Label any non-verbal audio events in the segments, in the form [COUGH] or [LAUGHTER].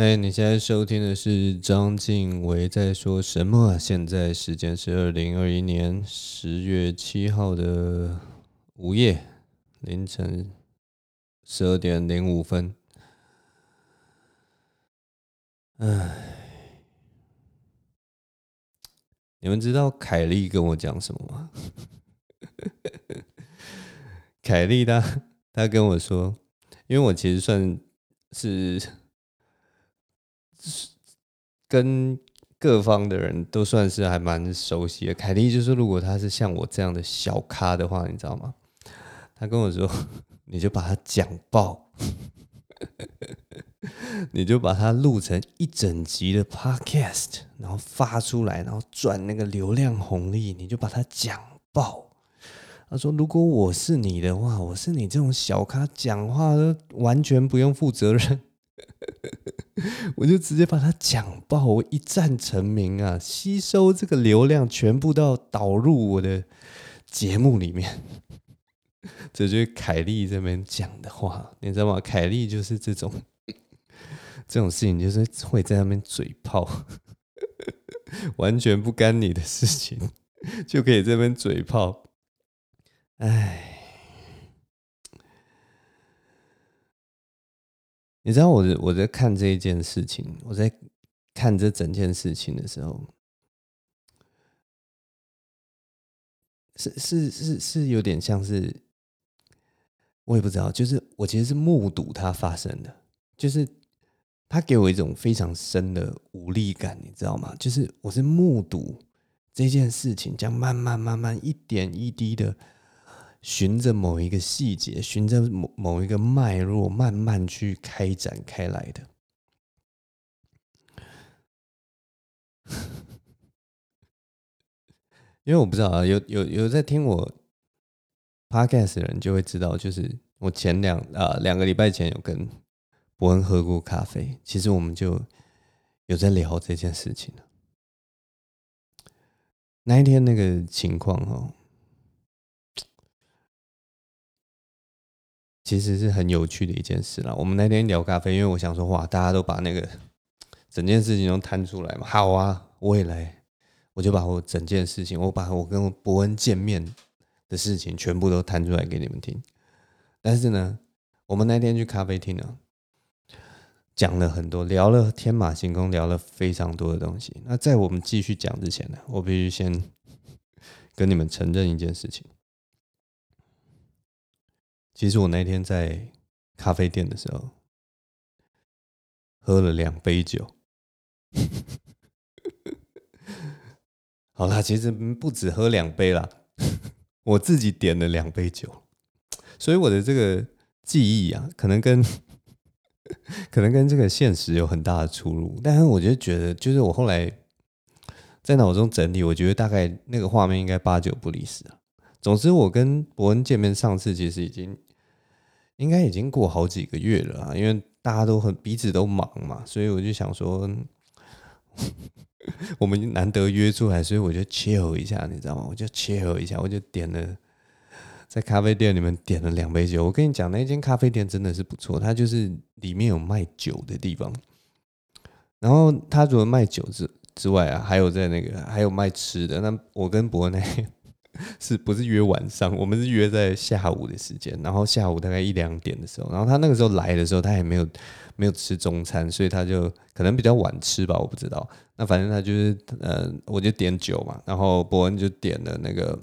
哎，你现在收听的是张晋唯在说什么？现在时间是二零二一年十月七号的午夜凌晨十二点零五分。哎，你们知道凯莉跟我讲什么吗？[LAUGHS] 凯莉她她跟我说，因为我其实算是。跟各方的人都算是还蛮熟悉的。凯蒂就是：“如果他是像我这样的小咖的话，你知道吗？”他跟我说：“你就把他讲爆，[LAUGHS] 你就把它录成一整集的 podcast，然后发出来，然后赚那个流量红利，你就把它讲爆。”他说：“如果我是你的话，我是你这种小咖，讲话都完全不用负责任。” [LAUGHS] 我就直接把它讲爆，我一战成名啊！吸收这个流量，全部都要导入我的节目里面。[LAUGHS] 这就是凯莉这边讲的话，你知道吗？凯莉就是这种这种事情，就是会在那边嘴炮，[LAUGHS] 完全不干你的事情，就可以这边嘴炮。哎。你知道我我在看这一件事情，我在看这整件事情的时候，是是是是有点像是，我也不知道，就是我其实是目睹它发生的，就是它给我一种非常深的无力感，你知道吗？就是我是目睹这件事情，这样慢慢慢慢一点一滴的。循着某一个细节，循着某某一个脉络，慢慢去开展开来的。[LAUGHS] 因为我不知道啊，有有有在听我 podcast 的人就会知道，就是我前两啊两个礼拜前有跟博恩喝过咖啡，其实我们就有在聊这件事情。那一天那个情况哦。其实是很有趣的一件事啦。我们那天聊咖啡，因为我想说，哇，大家都把那个 [TSK] 整件事情都摊出来嘛。好啊，我也来，我就把我整件事情，我把我跟伯恩见面的事情全部都摊出来给你们听。但是呢，我们那天去咖啡厅呢，讲了很多，聊了天马行空，聊了非常多的东西。那在我们继续讲之前呢，我必须先跟你们承认一件事情。其实我那天在咖啡店的时候，喝了两杯酒。[LAUGHS] 好啦，其实不止喝两杯啦，我自己点了两杯酒，所以我的这个记忆啊，可能跟 [LAUGHS] 可能跟这个现实有很大的出入。但是我就觉得，就是我后来在脑中整理，我觉得大概那个画面应该八九不离十啊。总之，我跟伯恩见面，上次其实已经。应该已经过好几个月了啊，因为大家都很彼此都忙嘛，所以我就想说，[LAUGHS] 我们难得约出来，所以我就 chill 一下，你知道吗？我就 chill 一下，我就点了在咖啡店里面点了两杯酒。我跟你讲，那间咖啡店真的是不错，它就是里面有卖酒的地方，然后它除了卖酒之之外啊，还有在那个还有卖吃的。那我跟博那。[LAUGHS] 是不是约晚上？我们是约在下午的时间，然后下午大概一两点的时候，然后他那个时候来的时候，他也没有没有吃中餐，所以他就可能比较晚吃吧，我不知道。那反正他就是，呃，我就点酒嘛，然后博恩就点了那个，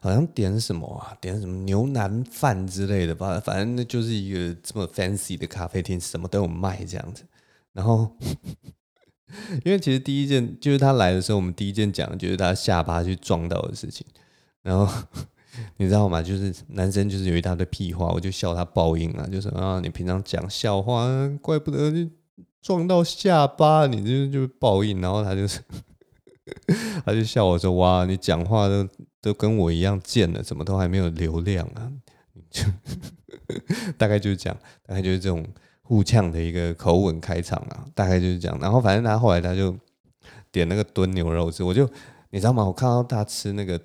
好像点什么啊？点什么牛腩饭之类的吧，反正那就是一个这么 fancy 的咖啡厅，什么都有卖这样子，然后。[LAUGHS] 因为其实第一件就是他来的时候，我们第一件讲的就是他下巴去撞到的事情。然后 [LAUGHS] 你知道吗？就是男生就是有一大堆屁话，我就笑他报应啊，就说啊，你平常讲笑话，怪不得就撞到下巴，你这就报应。然后他就是 [LAUGHS] 他就笑我说哇，你讲话都都跟我一样贱了，怎么都还没有流量啊？就大概就是这样，大概就是这种。互呛的一个口吻开场啊，大概就是这样。然后反正他后来他就点那个炖牛肉吃，我就你知道吗？我看到他吃那个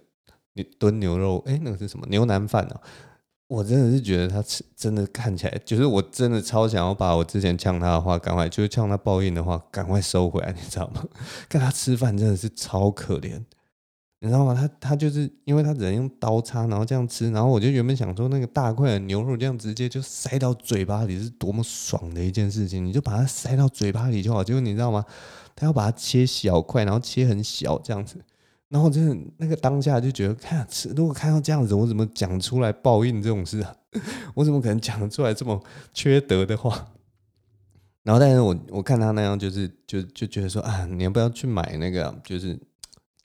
炖牛肉，哎，那个是什么牛腩饭啊？我真的是觉得他吃真的看起来，就是我真的超想要把我之前呛他的话赶快，就是呛他报应的话赶快收回来，你知道吗？看他吃饭真的是超可怜。你知道吗？他他就是因为他只能用刀叉，然后这样吃，然后我就原本想说那个大块的牛肉这样直接就塞到嘴巴里是多么爽的一件事情，你就把它塞到嘴巴里就好。结果你知道吗？他要把它切小块，然后切很小这样子，然后真的那个当下就觉得，看吃如果看到这样子，我怎么讲出来报应这种事啊？[LAUGHS] 我怎么可能讲出来这么缺德的话？然后但是我我看他那样，就是就就觉得说啊，你要不要去买那个就是。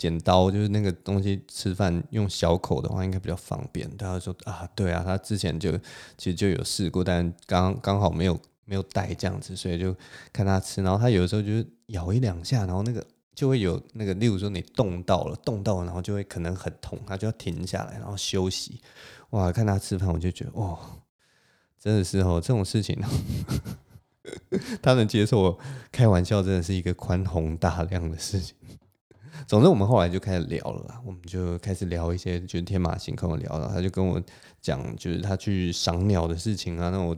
剪刀就是那个东西，吃饭用小口的话应该比较方便。他说啊，对啊，他之前就其实就有试过，但刚刚好没有没有带这样子，所以就看他吃。然后他有的时候就是咬一两下，然后那个就会有那个，例如说你动到了，动到了，然后就会可能很痛，他就要停下来，然后休息。哇，看他吃饭，我就觉得哇，真的是哦，这种事情 [LAUGHS] 他能接受，开玩笑真的是一个宽宏大量的事情。总之，我们后来就开始聊了，我们就开始聊一些就是天马行空的聊了。他就跟我讲，就是他去赏鸟的事情啊。那我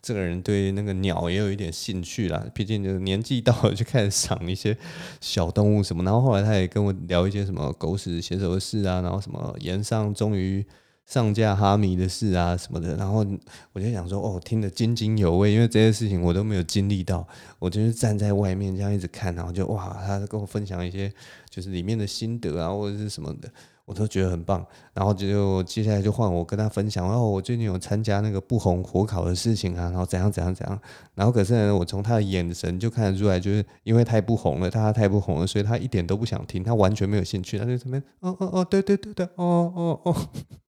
这个人对那个鸟也有一点兴趣啦，[LAUGHS] 毕竟就年纪到了，就开始赏一些小动物什么。然后后来他也跟我聊一些什么狗屎写手的事啊，然后什么炎上终于。上架哈迷的事啊什么的，然后我就想说，哦，听得津津有味，因为这些事情我都没有经历到，我就是站在外面这样一直看，然后就哇，他跟我分享一些就是里面的心得啊或者是什么的，我都觉得很棒。然后就接下来就换我跟他分享，哦，我最近有参加那个不红火烤的事情啊，然后怎样怎样怎样。然后可是呢，我从他的眼神就看得出来，就是因为太不红了，他太不红了，所以他一点都不想听，他完全没有兴趣，他就这边，哦哦哦，对对对对，哦哦哦。[LAUGHS]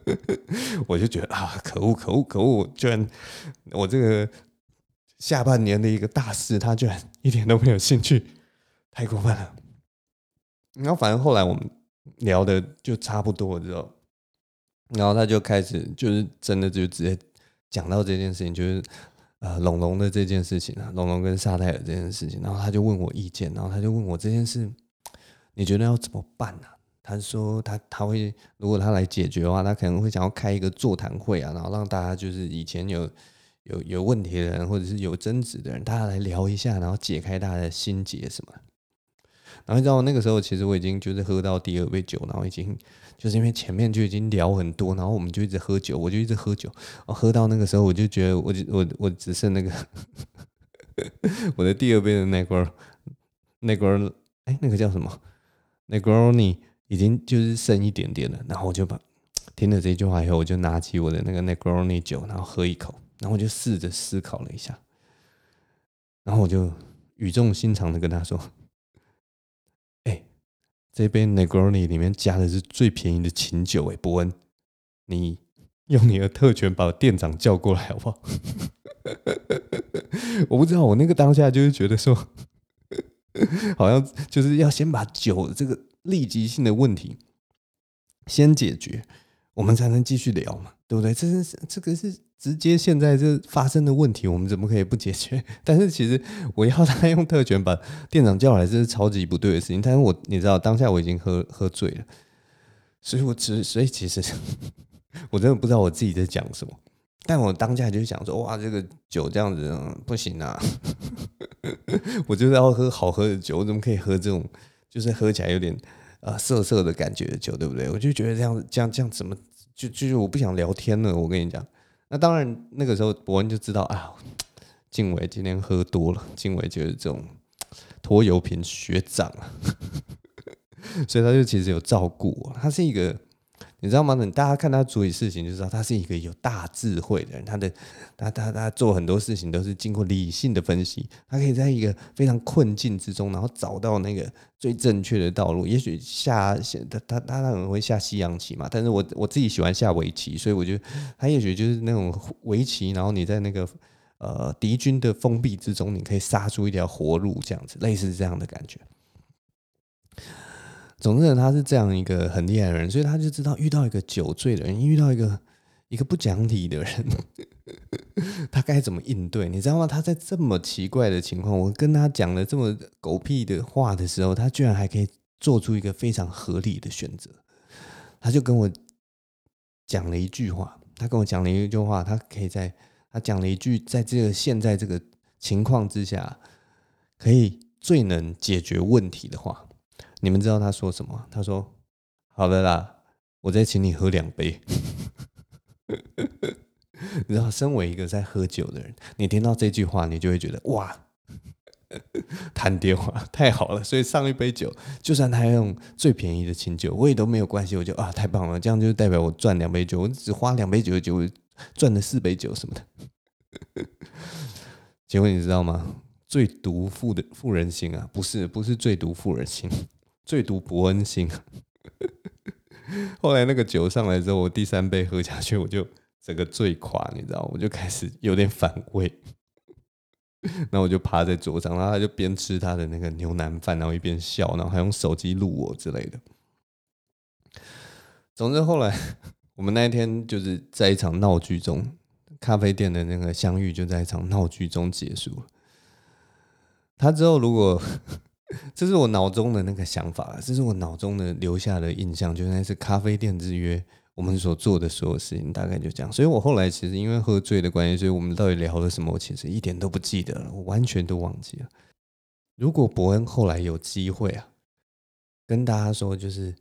[LAUGHS] 我就觉得啊，可恶可恶可恶！居然我这个下半年的一个大事，他居然一点都没有兴趣，太过分了。然后反正后来我们聊的就差不多之后，然后他就开始就是真的就直接讲到这件事情，就是呃龙龙的这件事情啊，龙龙跟萨泰尔这件事情。然后他就问我意见，然后他就问我这件事，你觉得要怎么办呢？他说他他会如果他来解决的话，他可能会想要开一个座谈会啊，然后让大家就是以前有有有问题的人或者是有争执的人，大家来聊一下，然后解开大家的心结什么。然后你知道那个时候其实我已经就是喝到第二杯酒，然后已经就是因为前面就已经聊很多，然后我们就一直喝酒，我就一直喝酒，喝到那个时候我就觉得我就我我只剩那个 [LAUGHS] 我的第二杯的那个那个哎那个叫什么 Negroni。已经就是剩一点点了，然后我就把 [TSK] 听了这句话以后，我就拿起我的那个 Negroni 酒，然后喝一口，然后我就试着思考了一下，然后我就语重心长的跟他说：“ [LAUGHS] 哎，这杯 Negroni 里面加的是最便宜的琴酒，哎，伯恩，你用你的特权把店长叫过来好不好？” [LAUGHS] 我不知道，我那个当下就是觉得说，[LAUGHS] 好像就是要先把酒这个。立即性的问题先解决，我们才能继续聊嘛，对不对？这是这个是直接现在这发生的问题，我们怎么可以不解决？[LAUGHS] 但是其实我要他用特权把店长叫来，这是超级不对的事情。但是我你知道，当下我已经喝喝醉了，所以我只所以其实我真的不知道我自己在讲什么。但我当下就想说，哇，这个酒这样子、不行啊！[LAUGHS] 我就是要喝好喝的酒，我怎么可以喝这种？就是喝起来有点呃涩涩的感觉的酒，对不对？我就觉得这样这样这样怎么就就是我不想聊天了。我跟你讲，那当然那个时候伯恩就知道啊，静伟今天喝多了，静伟就是这种拖油瓶学长啊，[LAUGHS] 所以他就其实有照顾我，他是一个。你知道吗？大家看他处理事情，就知道他是一个有大智慧的人。他的他他他做很多事情都是经过理性的分析。他可以在一个非常困境之中，然后找到那个最正确的道路。也许下下他他他可能会下西洋棋嘛，但是我我自己喜欢下围棋，所以我觉得他也许就是那种围棋，然后你在那个呃敌军的封闭之中，你可以杀出一条活路，这样子类似这样的感觉。总之，他是这样一个很厉害的人，所以他就知道遇到一个酒醉的人，遇到一个一个不讲理的人，[LAUGHS] 他该怎么应对？你知道吗？他在这么奇怪的情况，我跟他讲了这么狗屁的话的时候，他居然还可以做出一个非常合理的选择。他就跟我讲了一句话，他跟我讲了一句话，他可以在他讲了一句，在这个现在这个情况之下，可以最能解决问题的话。你们知道他说什么？他说：“好了啦，我再请你喝两杯。[LAUGHS] ”你知道，身为一个在喝酒的人，你听到这句话，你就会觉得哇。[LAUGHS] 谈电话太好了，所以上一杯酒，就算他用最便宜的清酒，我也都没有关系。我就啊，太棒了，这样就代表我赚两杯酒，我只花两杯酒的酒，赚了四杯酒什么的。[LAUGHS] 结果你知道吗？最毒妇的妇人心啊，不是不是最毒妇人心，最毒伯恩心。[LAUGHS] 后来那个酒上来之后，我第三杯喝下去，我就整个醉垮，你知道，我就开始有点反胃。[LAUGHS] 那我就趴在桌上，然后他就边吃他的那个牛腩饭，然后一边笑，然后还用手机录我之类的。总之后来我们那一天就是在一场闹剧中，咖啡店的那个相遇就在一场闹剧中结束了。他之后如果 [LAUGHS] 这是我脑中的那个想法，这是我脑中的留下的印象，就那是咖啡店之约。我们所做的所有事情大概就这样，所以我后来其实因为喝醉的关系，所以我们到底聊了什么，我其实一点都不记得了，我完全都忘记了。如果伯恩后来有机会啊，跟大家说，就是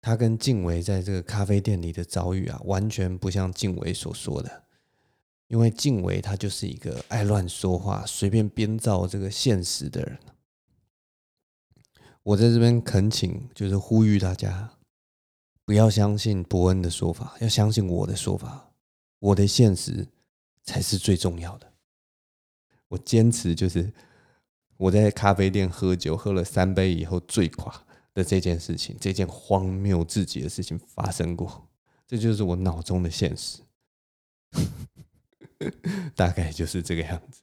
他跟静维在这个咖啡店里的遭遇啊，完全不像静维所说的，因为静维他就是一个爱乱说话、随便编造这个现实的人。我在这边恳请，就是呼吁大家。不要相信伯恩的说法，要相信我的说法。我的现实才是最重要的。我坚持就是我在咖啡店喝酒，喝了三杯以后醉垮的这件事情，这件荒谬至极的事情发生过，这就是我脑中的现实，[LAUGHS] 大概就是这个样子。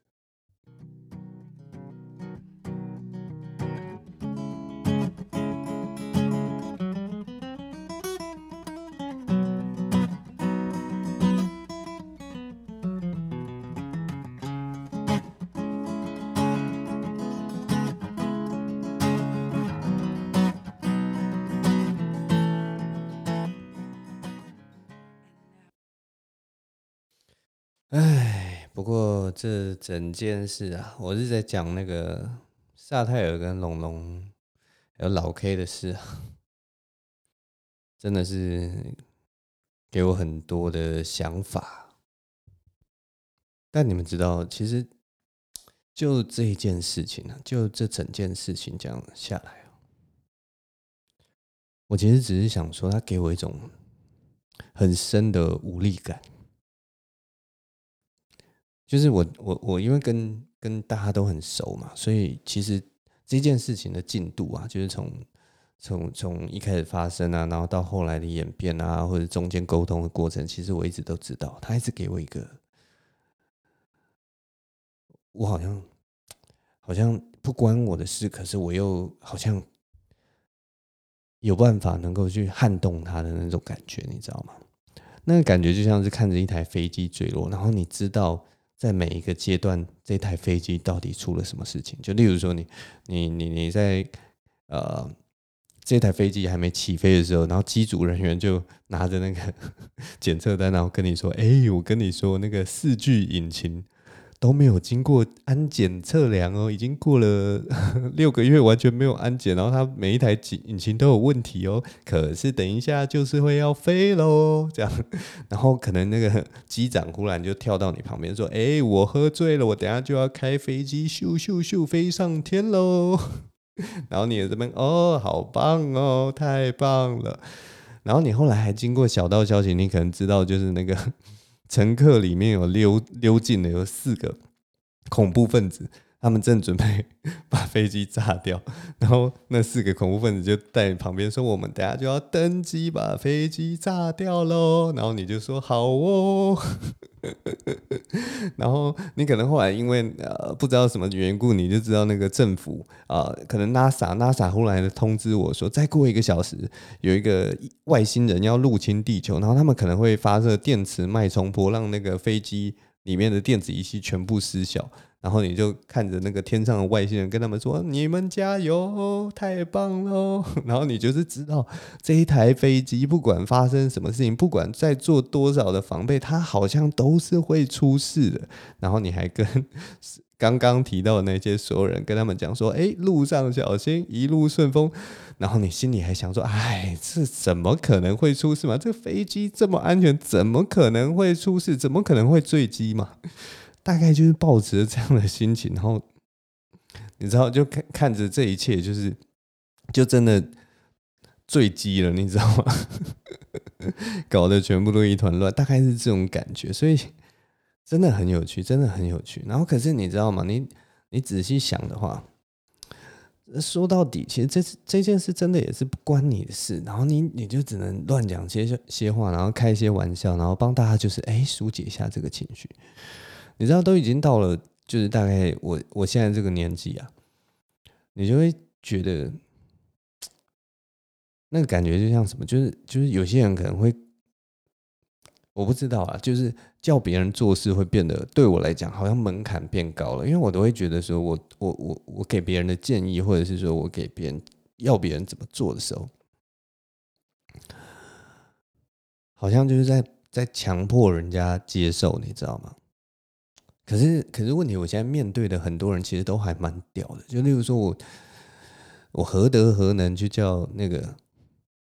这整件事啊，我是在讲那个萨泰尔跟龙龙还有老 K 的事啊，真的是给我很多的想法。但你们知道，其实就这一件事情呢，就这整件事情这样下来，我其实只是想说，他给我一种很深的无力感。就是我我我因为跟跟大家都很熟嘛，所以其实这件事情的进度啊，就是从从从一开始发生啊，然后到后来的演变啊，或者中间沟通的过程，其实我一直都知道，他一直给我一个，我好像好像不关我的事，可是我又好像有办法能够去撼动他的那种感觉，你知道吗？那个感觉就像是看着一台飞机坠落，然后你知道。在每一个阶段，这台飞机到底出了什么事情？就例如说你，你你你在呃这台飞机还没起飞的时候，然后机组人员就拿着那个 [LAUGHS] 检测单，然后跟你说：“哎，我跟你说，那个四具引擎。”都没有经过安检测量哦，已经过了 [LAUGHS] 六个月，完全没有安检，然后它每一台引擎都有问题哦。可是等一下就是会要飞喽，这样，[LAUGHS] 然后可能那个机长忽然就跳到你旁边说：“哎，我喝醉了，我等下就要开飞机，咻咻咻飞上天喽。” [LAUGHS] 然后你也这边哦，好棒哦，太棒了。然后你后来还经过小道消息，你可能知道就是那个。乘客里面有溜溜进的有四个恐怖分子，他们正准备 [LAUGHS] 把飞机炸掉，然后那四个恐怖分子就在旁边说：“我们等下就要登机把飞机炸掉喽。”然后你就说：“好哦。[LAUGHS] ”然后你可能后来因为呃不知道什么缘故，你就知道那个政府啊、可能 NASA NASA 后来的通知我说，再过一个小时有一个外星人要入侵地球，然后他们可能会发射电磁脉冲波，让那个飞机里面的电子仪器全部失效。然后你就看着那个天上的外星人，跟他们说：“你们加油，太棒了！” [LAUGHS] 然后你就是知道这一台飞机不管发生什么事情，不管再做多少的防备，它好像都是会出事的。[LAUGHS] 然后你还跟刚刚提到的那些所有人跟他们讲说：“哎，路上小心，一路顺风。[LAUGHS] ”然后你心里还想说：“哎，这怎么可能会出事嘛？这飞机这么安全，怎么可能会出事？怎么可能会坠机嘛？”大概就是抱着这样的心情，然后你知道，就看看着这一切，就是就真的坠机了，你知道吗？搞得全部都一团乱，大概是这种感觉，所以真的很有趣，真的很有趣。然后可是你知道吗？你你仔细想的话，说到底，其实这这件事真的也是不关你的事，然后你你就只能乱讲些些话，然后开一些玩笑，然后帮大家就是哎疏解一下这个情绪。你知道都已经到了，就是大概我我现在这个年纪啊，你就会觉得那个感觉就像什么，就是就是有些人可能会，我不知道啊，就是叫别人做事会变得对我来讲好像门槛变高了，因为我都会觉得说我我我我给别人的建议，或者是说我给别人要别人怎么做的时候，好像就是在在强迫人家接受，你知道吗？可是，可是问题，我现在面对的很多人其实都还蛮屌的。就例如说我，我何德何能去叫那个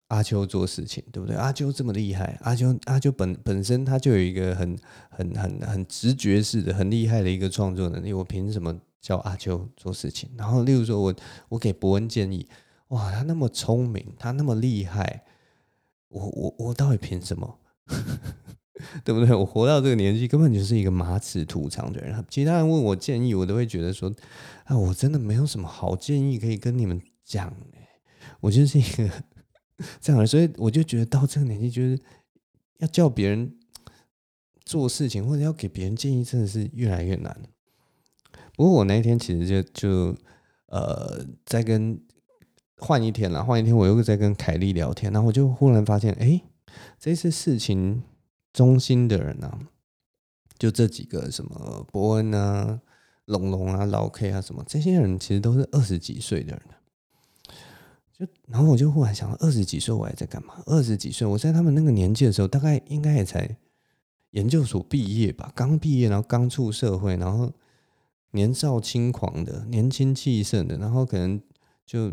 阿秋做事情，对不对？阿秋这么厉害，阿秋阿秋本本身他就有一个很很很很直觉式的、很厉害的一个创作能力。我凭什么叫阿秋做事情？然后，例如说我我给博恩建议，哇，他那么聪明，他那么厉害，我我我到底凭什么？[LAUGHS] 对不对？我活到这个年纪，根本就是一个马齿土长的人。其他人问我建议，我都会觉得说：“啊，我真的没有什么好建议可以跟你们讲。”我就是一个 [LAUGHS] 这样的，所以我就觉得到这个年纪，就是要叫别人做事情，或者要给别人建议，真的是越来越难。不过我那一天其实就就呃，在跟换一天了，换一天，我又在跟凯莉聊天，然后我就忽然发现，哎，这次事情。中心的人啊，就这几个什么伯恩啊、龙龙啊、老 K 啊什么，这些人其实都是二十几岁的人。就然后我就忽然想到，二十几岁我还在干嘛？二十几岁我在他们那个年纪的时候，大概应该也才研究所毕业吧，刚毕业，然后刚出社会，然后年少轻狂的、年轻气盛的，然后可能就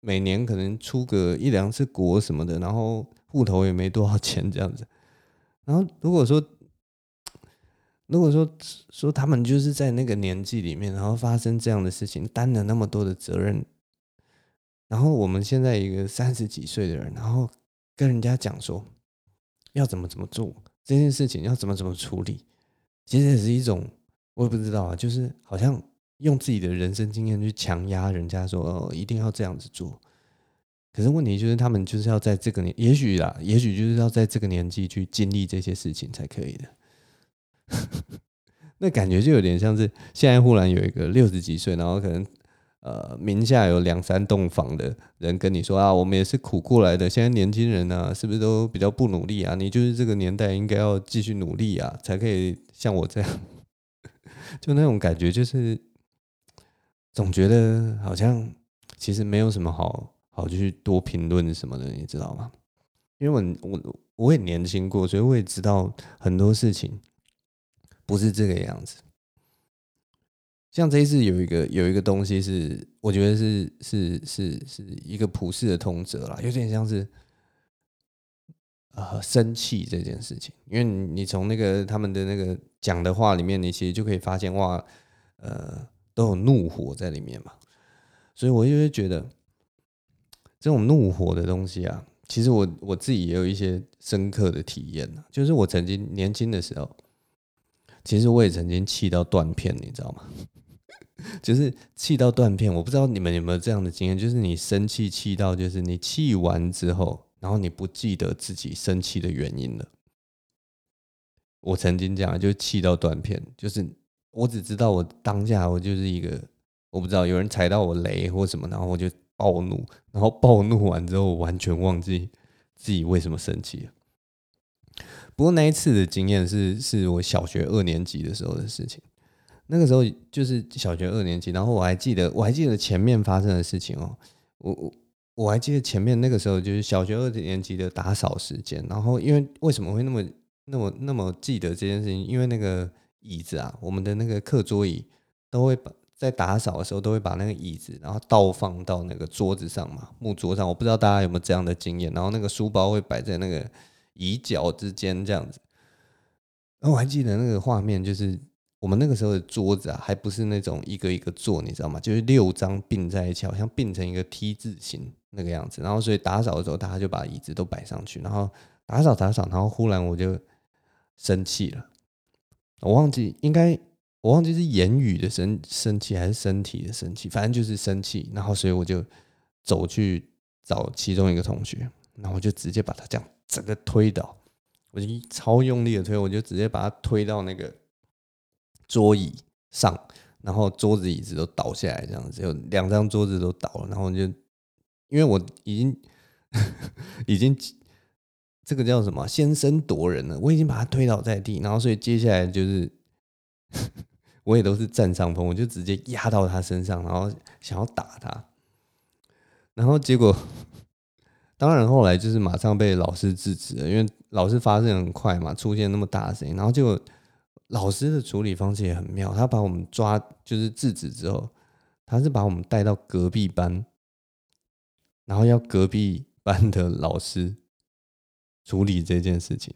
每年可能出个一两次国什么的，然后户头也没多少钱这样子。然后如果说，如果说说他们就是在那个年纪里面，然后发生这样的事情，担了那么多的责任，然后我们现在一个三十几岁的人，然后跟人家讲说要怎么怎么做这件事情，要怎么怎么处理，其实也是一种我也不知道啊，就是好像用自己的人生经验去强压人家说哦，一定要这样子做。可是问题就是，他们就是要在这个年，也许啦，也许就是要在这个年纪去经历这些事情才可以的。[LAUGHS] 那感觉就有点像是现在忽然有一个六十几岁，然后可能呃名下有两三栋房的人跟你说啊，我们也是苦过来的。现在年轻人呢、啊，是不是都比较不努力啊？你就是这个年代应该要继续努力啊，才可以像我这样。[LAUGHS] 就那种感觉，就是总觉得好像其实没有什么好。好，就去多评论什么的，你知道吗？因为我我我也年轻过，所以我也知道很多事情不是这个样子。像这一次有一个有一个东西是，我觉得是是是是一个普世的通则啦，有点像是呃生气这件事情。因为你从那个他们的那个讲的话里面，你其实就可以发现哇，呃，都有怒火在里面嘛。所以我就会觉得。这种怒火的东西啊，其实我我自己也有一些深刻的体验啊，就是我曾经年轻的时候，其实我也曾经气到断片，你知道吗？[LAUGHS] 就是气到断片。我不知道你们有没有这样的经验，就是你生气气到，就是你气完之后，然后你不记得自己生气的原因了。我曾经这样，就气到断片，就是我只知道我当下我就是一个，我不知道有人踩到我雷或什么，然后我就。暴怒，然后暴怒完之后，完全忘记自己为什么生气了。不过那一次的经验是，是我小学二年级的时候的事情。那个时候就是小学二年级，然后我还记得，我还记得前面发生的事情哦。我我我还记得前面那个时候就是小学二年级的打扫时间，然后因为为什么会那么那么那么记得这件事情？因为那个椅子啊，我们的那个课桌椅都会把在打扫的时候都会把那个椅子然后倒放到那个桌子上嘛，木桌上。我不知道大家有没有这样的经验，然后那个书包会摆在那个椅脚之间这样子。然后我还记得那个画面就是。我们那个时候的桌子啊，还不是那种一个一个坐，你知道吗？就是六张并在一起，好像并成一个 T 字形那个样子。然后，所以打扫的时候，大家就把椅子都摆上去，然后打扫打扫，然后忽然我就生气了。我忘记应该我忘记是言语的生生气还是身体的生气，反正就是生气。然后，所以我就走去找其中一个同学，然后我就直接把他这样整个推倒，我就超用力的推，我就直接把他推到那个。桌椅上，然后桌子椅子都倒下来，这样子，有两张桌子都倒了，然后就因为我已经已经这个叫什么先声夺人了，我已经把他推倒在地，然后所以接下来就是我也都是占上风，我就直接压到他身上，然后想要打他，然后结果当然后来就是马上被老师制止了，因为老师发现很快嘛，出现那么大的声音，然后结果。老师的处理方式也很妙，他把我们抓，就是制止之后，他是把我们带到隔壁班，然后要隔壁班的老师处理这件事情。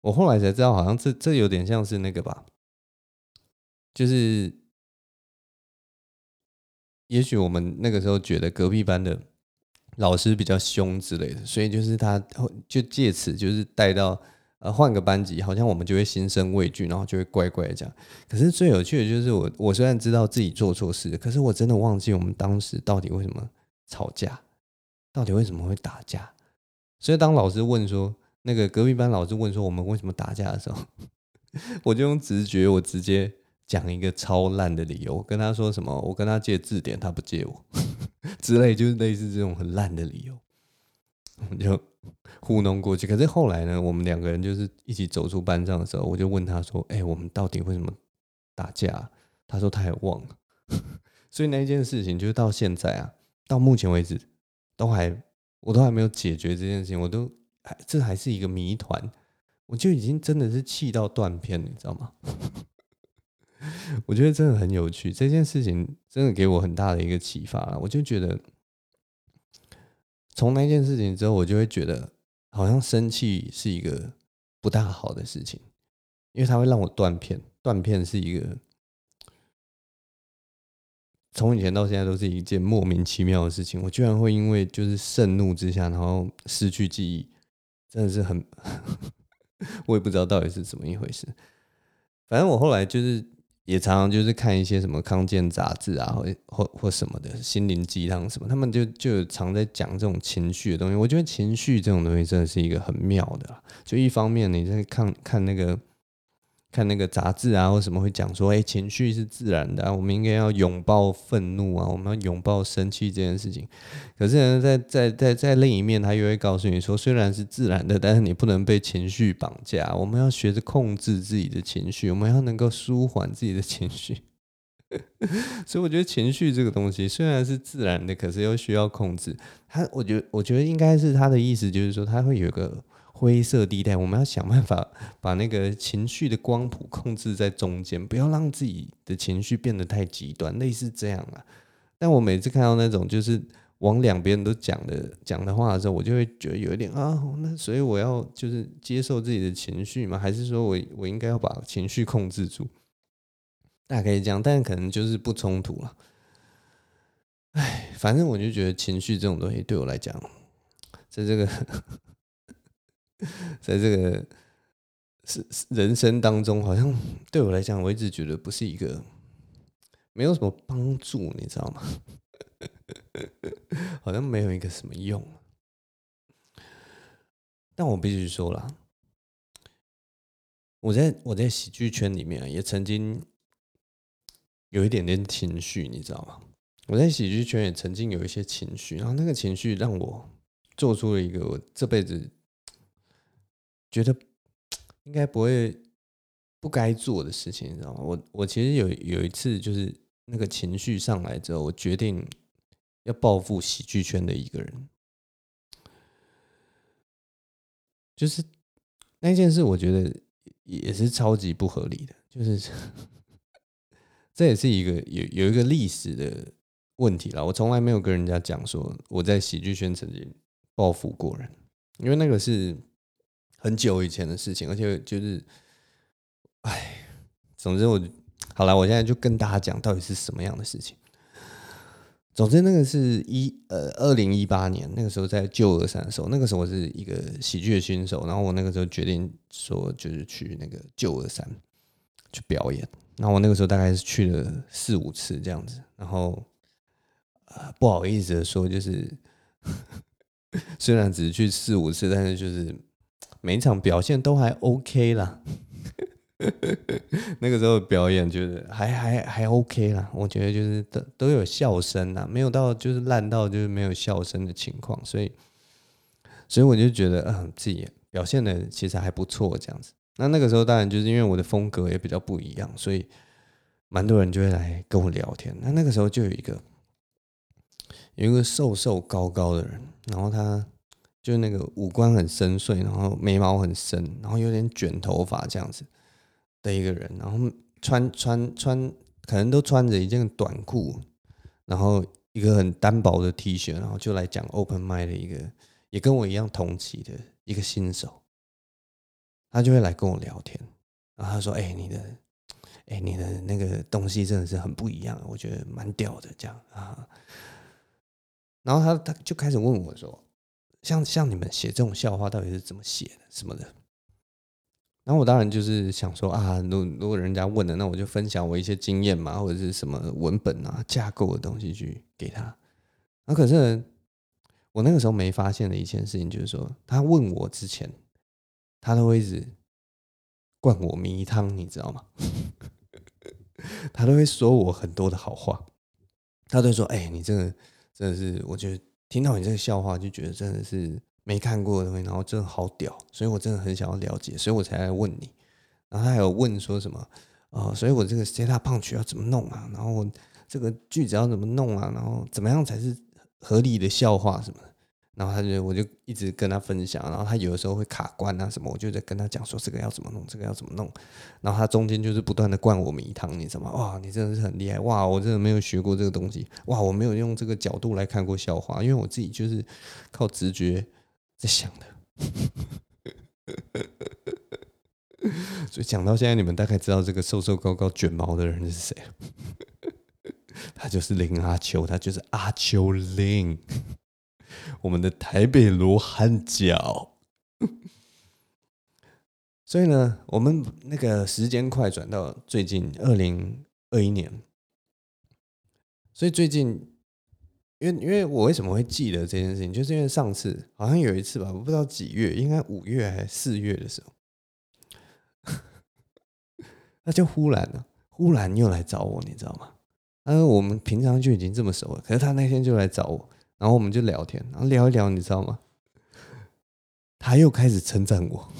我后来才知道，好像这这有点像是那个吧，就是也许我们那个时候觉得隔壁班的老师比较凶之类的，所以就是他就借此就是带到。呃，换个班级，好像我们就会心生畏惧，然后就会乖乖的这样。可是最有趣的就是我，我虽然知道自己做错事，可是我真的忘记我们当时到底为什么吵架，到底为什么会打架。所以当老师问说，那个隔壁班老师问说我们为什么打架的时候，[LAUGHS] 我就用直觉，我直接讲一个超烂的理由，跟他说什么，我跟他借字典，他不借我 [LAUGHS] 之类，就是类似这种很烂的理由，我就。糊弄过去，可是后来呢？我们两个人就是一起走出班上的时候，我就问他说：“哎、我们到底为什么打架？”他说他也忘了。[LAUGHS] 所以那件事情，就是到现在啊，到目前为止，都还我都还没有解决这件事情，我都还这还是一个谜团，我就已经真的是气到断片，你知道吗？我觉得真的很有趣，这件事情真的给我很大的一个启发，我就觉得。从那件事情之后，我就会觉得好像生气是一个不大好的事情，因为它会让我断片。断片是一个从以前到现在都是一件莫名其妙的事情。我居然会因为就是盛怒之下，然后失去记忆，真的是很，[LAUGHS] 我也不知道到底是怎么一回事。反正我后来就是。也常常就是看一些什么康健杂志啊，或或或什么的心灵鸡汤什么，他们就就常在讲这种情绪的东西。我觉得情绪这种东西真的是一个很妙的。就一方面你在看看那个。看那个杂志啊，或什么会讲说，哎，情绪是自然的啊，我们应该要拥抱愤怒啊，我们要拥抱生气这件事情。可是呢，在在在在另一面，他又会告诉你说，虽然是自然的，但是你不能被情绪绑架，我们要学着控制自己的情绪，我们要能够舒缓自己的情绪。[LAUGHS] 所以我觉得情绪这个东西虽然是自然的，可是又需要控制。他，我觉得，我觉得应该是他的意思，就是说他会有一个。灰色地带，我们要想办法把那个情绪的光谱控制在中间，不要让自己的情绪变得太极端，类似这样啊。但我每次看到那种就是往两边都讲的讲的话的时候，我就会觉得有一点啊，那所以我要就是接受自己的情绪吗？还是说我我应该要把情绪控制住？大概这样，但可能就是不冲突了。哎，反正我就觉得情绪这种东西对我来讲，在这个。[LAUGHS] 在这个是人生当中，好像对我来讲，我一直觉得不是一个没有什么帮助，你知道吗？[LAUGHS] 好像没有一个什么用。但我必须说了，我在我在喜剧圈里面也曾经有一点点情绪，你知道吗？我在喜剧圈也曾经有一些情绪，然后那个情绪让我做出了一个我这辈子。觉得应该不会不该做的事情，你知道吗？我我其实有有一次就是那个情绪上来之后，我决定要报复喜剧圈的一个人，就是那件事，我觉得也是超级不合理的，就是 [LAUGHS] 这也是一个有有一个历史的问题了。我从来没有跟人家讲说我在喜剧圈曾经报复过人，因为那个是很久以前的事情，而且就是。哎，总之我好了，我现在就跟大家讲到底是什么样的事情。总之，那个是一呃二零一八年那个时候在旧二三的时候，那个时候我是一个喜剧的新手，然后我那个时候决定说就是去那个旧二三去表演，然后我那个时候大概是去了四五次这样子，然后、呃、不好意思的说，就是 [LAUGHS] 虽然只是去四五次，但是就是每一场表现都还 OK 啦。[LAUGHS] 那个时候表演就是还还还 OK 啦，我觉得就是都都有笑声啦，没有到就是烂到就是没有笑声的情况，所以所以我就觉得嗯自己表现的其实还不错这样子。那那个时候当然就是因为我的风格也比较不一样，所以蛮多人就会来跟我聊天。那那个时候就有一个有一个瘦瘦高高的人，然后他就那个五官很深邃，然后眉毛很深，然后有点卷头发这样子。的一个人，然后穿穿穿，可能都穿着一件短裤，然后一个很单薄的 T 恤，然后就来讲 Open Mic 的一个，也跟我一样同期的一个新手，他就会来跟我聊天，然后他说：“哎、你的，哎、你的那个东西真的是很不一样，我觉得蛮屌的，这样啊。”然后他他就开始问我说：“像像你们写这种笑话，到底是怎么写的，什么的？”然后我当然就是想说啊，如如果人家问了，那我就分享我一些经验嘛，或者是什么文本啊、架构的东西去给他。那可是我那个时候没发现的一件事情，就是说他问我之前，他都会一直灌我迷汤，你知道吗？[LAUGHS] 他都会说我很多的好话，他都说：“哎，你这个真的是，我觉得听到你这个笑话，就觉得真的是。”没看过的东西，然后真的好屌，所以我真的很想要了解，所以我才来问你。然后他还有问说什么、呃？所以我这个希腊胖曲要怎么弄啊？然后这个句子要怎么弄啊？然后怎么样才是合理的笑话什么的？然后他就我就一直跟他分享，然后他有的时候会卡关啊什么，我就在跟他讲说这个要怎么弄，这个要怎么弄。然后他中间就是不断的灌我迷汤，你知道吗？哇，你真的是很厉害哇！我真的没有学过这个东西哇！我没有用这个角度来看过笑话，因为我自己就是靠直觉。在想的，[LAUGHS] 所以讲到现在，你们大概知道这个瘦瘦高高卷毛的人是谁了？[LAUGHS] 他就是林阿秋，他就是阿秋林，我们的台北罗汉脚。[LAUGHS] 所以呢，我们那个时间快转到最近二零二一年，所以最近。因为因为我为什么会记得这件事情，就是因为上次好像有一次吧，我不知道几月，应该五月还是四月的时候，[LAUGHS] 他就忽然了，忽然又来找我，你知道吗？他说我们平常就已经这么熟了，可是他那天就来找我，然后我们就聊天，然后聊一聊，你知道吗？他又开始称赞我，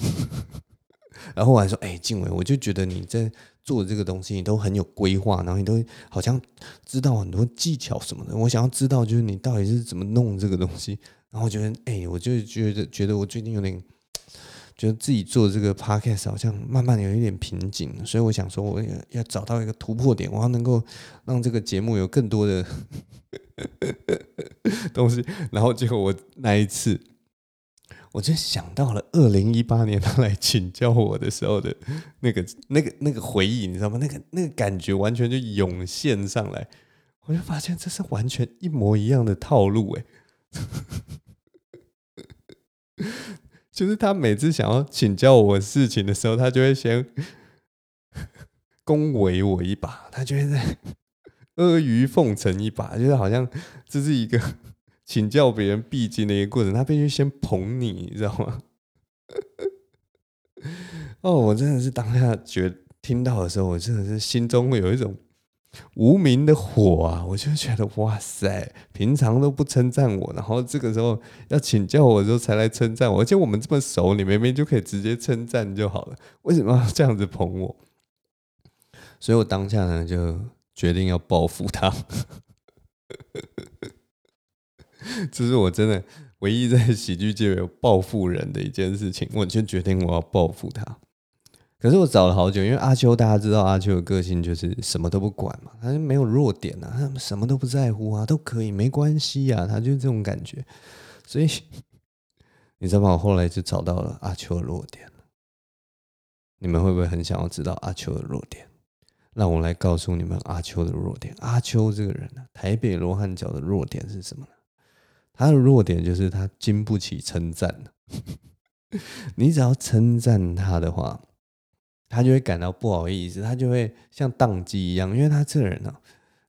[LAUGHS] 然后我还说：“哎，静伟，我就觉得你在。”做这个东西，你都很有规划，然后你都好像知道很多技巧什么的。我想要知道，就是你到底是怎么弄这个东西。然后我觉得，哎、我就觉得觉得我最近有点觉得自己做这个 podcast 好像慢慢有一点瓶颈，所以我想说，我要要找到一个突破点，我要能够让这个节目有更多的 [LAUGHS] 东西。然后结果我那一次。我就想到了二零一八年他来请教我的时候的那个、那个、那个回忆，你知道吗？那个、那个感觉完全就涌现上来，我就发现这是完全一模一样的套路，哎，就是他每次想要请教我事情的时候，他就会先 [LAUGHS] 恭维我一把，他就会在 [LAUGHS] 阿谀奉承一把，就是好像这是一个。[LAUGHS] 请教别人必经的一个过程，他必须先捧你，你知道吗？哦，我真的是当下觉听到的时候，我真的是心中会有一种无名的火啊！我就觉得哇塞，平常都不称赞我，然后这个时候要请教我的时候才来称赞我，而且我们这么熟，你明明就可以直接称赞就好了，为什么要这样子捧我？所以我当下呢就决定要报复他。[LAUGHS] 这是我真的唯一在喜剧界有报复人的一件事情，我就决定我要报复他。可是我找了好久，因为阿秋大家知道阿秋的个性就是什么都不管嘛，他就没有弱点啊，他什么都不在乎啊，都可以没关系啊，他就是这种感觉。所以 [LAUGHS] 你知道吗？我后来就找到了阿秋的弱点。你们会不会很想要知道阿秋的弱点？让我来告诉你们阿秋的弱点。阿秋这个人呢，台北罗汉脚的弱点是什么呢？他的弱点就是他经不起称赞。[LAUGHS] 你只要称赞他的话，他就会感到不好意思，他就会像当机一样，因为他这个人呢、啊，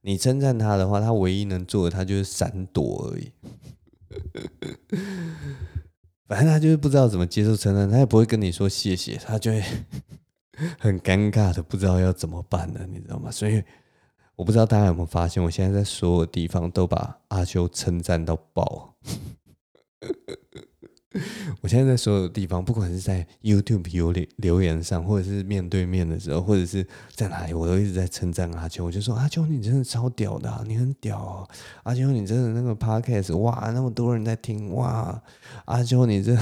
你称赞他的话，他唯一能做的，他就是闪躲而已。[LAUGHS] 反正他就是不知道怎么接受称赞，他也不会跟你说谢谢，他就会 [LAUGHS] 很尴尬的不知道要怎么办了，你知道吗？所以我不知道大家有没有发现，我现在在所有地方都把阿修称赞到爆。[LAUGHS] 我现在在所有地方，不管是在 YouTube 留留言上，或者是面对面的时候，或者是在哪里，我都一直在称赞阿秋。我就说：“阿秋，你真的超屌的，你很屌哦！阿秋，你真的那个 Podcast，哇，那么多人在听，哇！阿秋，你这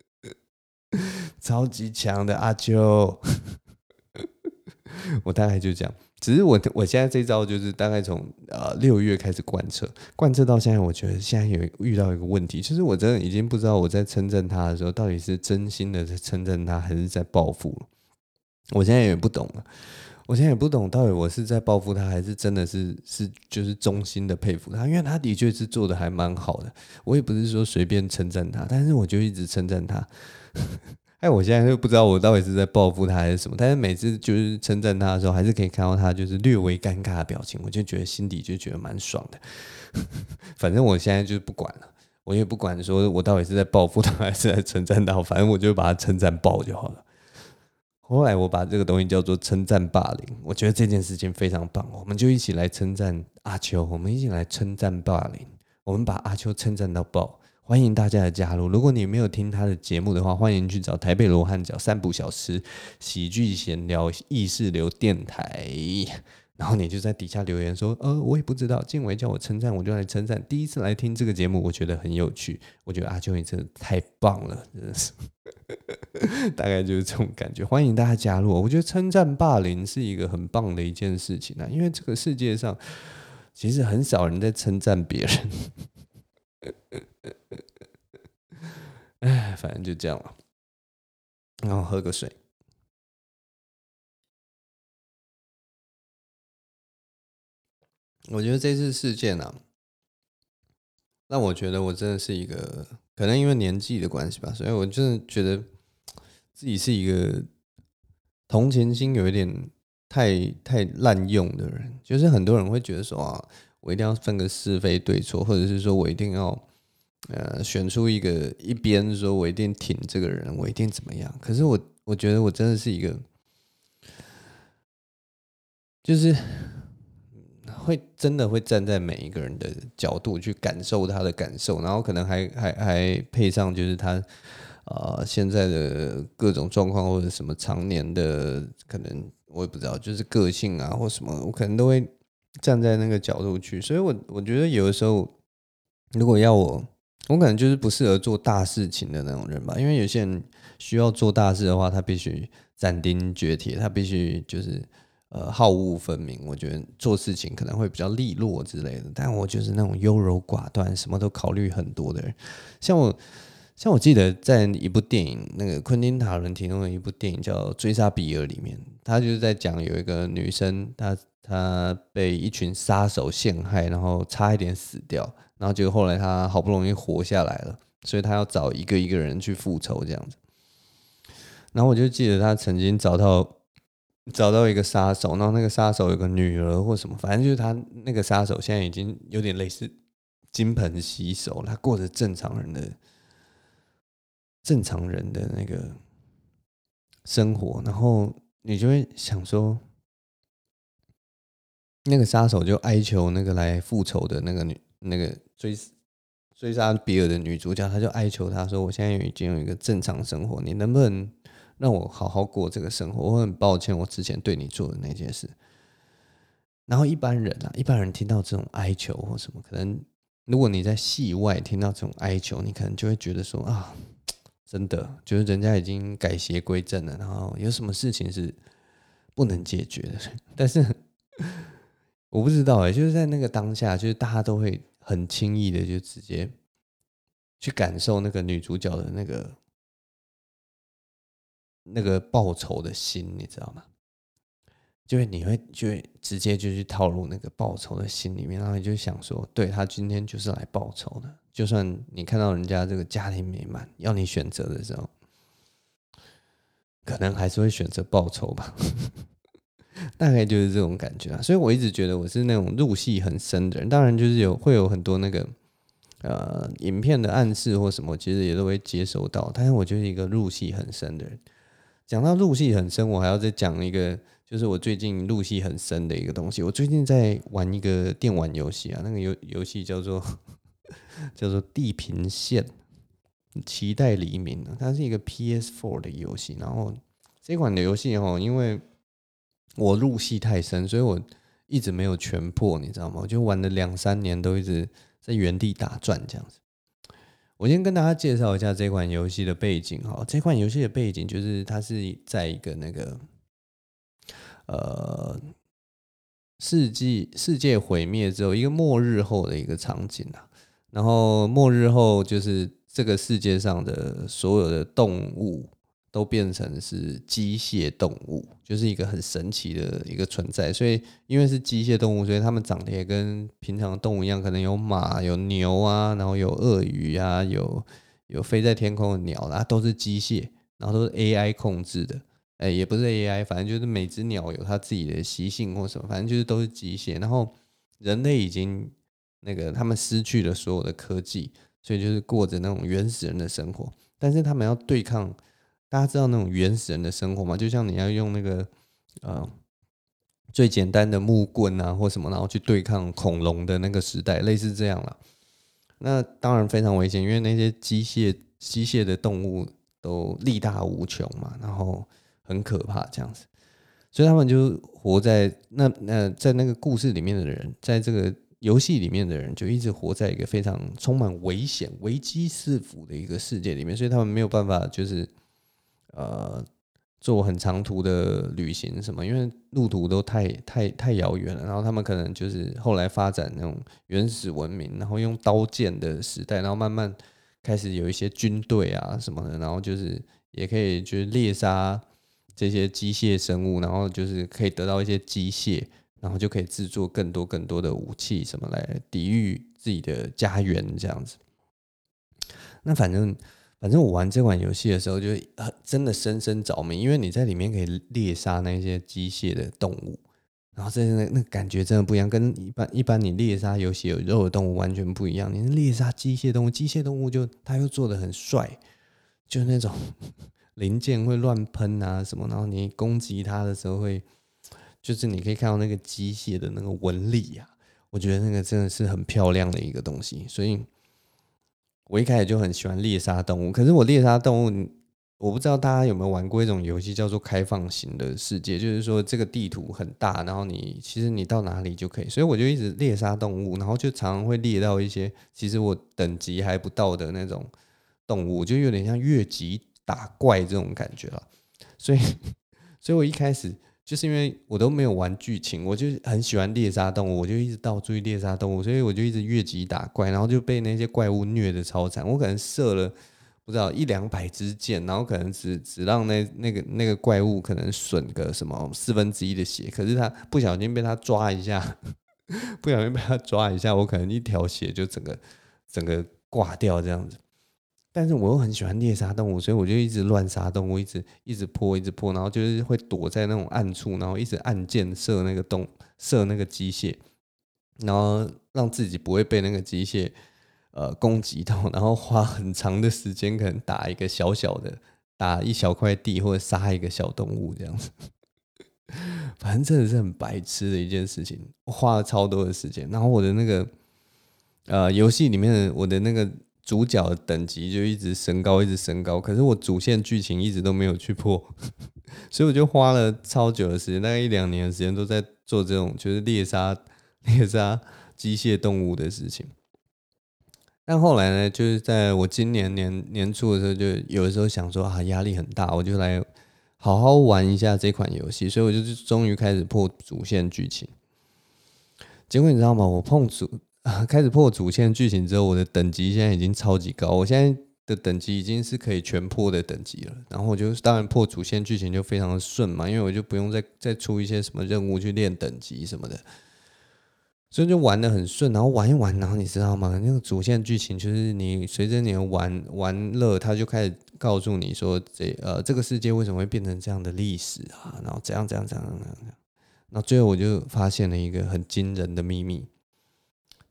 [LAUGHS] 超级强的阿秋。[LAUGHS] ”我大概就这样。只是我我现在这招就是大概从呃六月开始贯彻，贯彻到现在，我觉得现在有遇到一个问题，其实我真的已经不知道我在称赞他的时候，到底是真心的在称赞他，还是在报复。我现在也不懂了，我现在也不懂到底我是在报复他，还是真的是是就是衷心的佩服他，因为他的确是做的还蛮好的。我也不是说随便称赞他，但是我就一直称赞他。哎，我现在就不知道我到底是在报复他还是什么，但是每次就是称赞他的时候，还是可以看到他就是略微尴尬的表情，我就觉得心里就觉得蛮爽的。[LAUGHS] 反正我现在就是不管了，我也不管说我到底是在报复他还是在称赞他，反正我就把他称赞爆就好了。后来我把这个东西叫做称赞霸凌，我觉得这件事情非常棒，我们就一起来称赞阿秋，我们一起来称赞霸凌，我们把阿秋称赞到爆。欢迎大家的加入。如果你没有听他的节目的话，欢迎去找台北罗汉脚三不小吃喜剧闲聊意识流电台，然后你就在底下留言说：“呃，我也不知道，静伟叫我称赞，我就来称赞。第一次来听这个节目，我觉得很有趣。我觉得阿秋你真的太棒了，真的是，[LAUGHS] 大概就是这种感觉。欢迎大家加入。我觉得称赞霸凌是一个很棒的一件事情啊，因为这个世界上其实很少人在称赞别人。” [LAUGHS] 哎，反正就这样了。然后喝个水。我觉得这次事件呢、啊，让我觉得我真的是一个，可能因为年纪的关系吧，所以我真的觉得自己是一个同情心有一点太太滥用的人。就是很多人会觉得说啊。我一定要分个是非对错，或者是说我一定要呃选出一个一边，说我一定挺这个人，我一定怎么样？可是我我觉得我真的是一个，就是会真的会站在每一个人的角度去感受他的感受，然后可能还还还配上就是他呃现在的各种状况或者什么常年的可能我也不知道，就是个性啊或什么，我可能都会。站在那个角度去，所以我我觉得有的时候，如果要我，我可能就是不适合做大事情的那种人吧。因为有些人需要做大事的话，他必须斩钉截铁，他必须就是呃好恶分明。我觉得做事情可能会比较利落之类的，但我就是那种优柔寡断，什么都考虑很多的人。像我，像我记得在一部电影，那个昆汀塔伦提供的一部电影叫《追杀比尔》里面，他就是在讲有一个女生，她。她被一群杀手陷害，然后差一点死掉，然后结果后来她好不容易活下来了，所以她要找一个一个人去复仇这样子。然后我就记得他曾经找到找到一个杀手，然后那个杀手有个女儿或什么，反正就是他那个杀手现在已经有点类似金盆洗手，他过着正常人的正常人的那个生活，然后你就会想说。那个杀手就哀求那个来复仇的那个女，那个追追杀比尔的女主角，她就哀求他说：“我现在已经有一个正常生活，你能不能让我好好过这个生活。我很抱歉，我之前对你做的那件事。然后一般人啊，一般人听到这种哀求或什么，可能如果你在戏外听到这种哀求，你可能就会觉得说啊，真的就是人家已经改邪归正了，然后有什么事情是不能解决的。[LAUGHS] 但是我不知道哎、就是在那个当下，就是大家都会很轻易的就直接去感受那个女主角的那个那个报仇的心，你知道吗？就会你会就会直接就去套入那个报仇的心里面，然后你就想说，对，他今天就是来报仇的。就算你看到人家这个家庭美满，要你选择的时候，可能还是会选择报仇吧。[LAUGHS] 大概就是这种感觉啊。所以我一直觉得我是那种入戏很深的人。当然，就是有会有很多那个呃影片的暗示或什么，其实也都会接收到。但是我就是一个入戏很深的人。讲到入戏很深，我还要再讲一个。就是我最近入戏很深的一个东西。我最近在玩一个电玩游戏啊，那个游游戏叫做叫做《地平线：期待黎明》，它是一个 PS4 的游戏。然后这款的游戏哦，因为我入戏太深，所以我一直没有全破，你知道吗？我就玩了两三年，都一直在原地打转这样子。我先跟大家介绍一下这款游戏的背景哈。这款游戏的背景就是它是在一个那个。呃，世纪世界毁灭之后，一个末日后的一个场景啊。然后末日后，就是这个世界上的所有的动物都变成是机械动物，就是一个很神奇的一个存在。所以，因为是机械动物，所以它们长得也跟平常动物一样，可能有马、有牛啊，然后有鳄鱼啊，有有飞在天空的鸟啊，都是机械，然后都是 AI 控制的。哎，也不是 AI，反正就是每只鸟有它自己的习性或什么，反正就是都是机械。然后人类已经那个他们失去了所有的科技，所以就是过着那种原始人的生活。但是他们要对抗，大家知道那种原始人的生活吗？就像你要用那个呃最简单的木棍啊或什么，然后去对抗恐龙的那个时代，类似这样了。那当然非常危险，因为那些机械机械的动物都力大无穷嘛，然后。很可怕，这样子，所以他们就活在那那在那个故事里面的人，在这个游戏里面的人，就一直活在一个非常充满危险、危机四伏的一个世界里面，所以他们没有办法就是呃做很长途的旅行什么，因为路途都太太太遥远了。然后他们可能就是后来发展那种原始文明，然后用刀剑的时代，然后慢慢开始有一些军队啊什么的，然后就是也可以就是猎杀。这些机械生物，然后就是可以得到一些机械，然后就可以制作更多更多的武器，什么来抵御自己的家园这样子。那反正反正我玩这款游戏的时候，就真的深深着迷，因为你在里面可以猎杀那些机械的动物，然后这那那感觉真的不一样，跟一般一般你猎杀游戏有肉的动物完全不一样。你猎杀机械动物，机械动物就它又做的很帅，就是那种。[LAUGHS] 零件会乱喷啊什么，然后你攻击它的时候会，就是你可以看到那个机械的那个纹理呀，我觉得那个真的是很漂亮的一个东西，所以我一开始就很喜欢猎杀动物。可是我猎杀动物，我不知道大家有没有玩过一种游戏叫做开放型的世界，就是说这个地图很大，然后你其实你到哪里就可以，所以我就一直猎杀动物，然后就常常会猎到一些其实我等级还不到的那种动物，就有点像越级。打怪这种感觉了，所以，[LAUGHS] 所以我一开始就是因为我都没有玩剧情，我就很喜欢猎杀动物，我就一直到处去猎杀动物，所以我就一直越级打怪，然后就被那些怪物虐的超惨。我可能射了不知道一两百支箭，然后可能只只让那那个那个怪物可能损个什么四分之一的血，可是他不小心被他抓一下，[LAUGHS] 不小心被他抓一下，我可能一条血就整个整个挂掉这样子。但是我又很喜欢猎杀动物，所以我就一直乱杀动物，一直一直破，一直破，然后就是会躲在那种暗处，然后一直按键射那个洞，射那个机械，然后让自己不会被那个机械呃攻击到，[LAUGHS] 然后花很长的时间可能打一个小小的，打一小块地或者杀一个小动物这样子，[LAUGHS] 反正真的是很白痴的一件事情，花了超多的时间，然后我的那个呃游戏里面的我的那个。主角等级就一直升高，一直升高。可是我主线剧情一直都没有去破，[LAUGHS] 所以我就花了超久的时间，大概一两年的时间都在做这种就是猎杀猎杀机械动物的事情。但后来呢，就是在我今年年年初的时候，就有的时候想说啊，压力很大，我就来好好玩一下这款游戏，所以我就终于开始破主线剧情。结果你知道吗？我碰主啊，[LAUGHS] 开始破主线剧情之后，我的等级现在已经超级高。我现在的等级已经是可以全破的等级了。然后我就当然破主线剧情就非常的顺嘛，因为我就不用再再出一些什么任务去练等级什么的，所以就玩得很顺。然后玩一玩，然后你知道吗？那个主线剧情就是你随着你的玩玩乐，他就开始告诉你说这呃这个世界为什么会变成这样的历史啊？然后怎样怎样怎样怎样怎样。那最后我就发现了一个很惊人的秘密，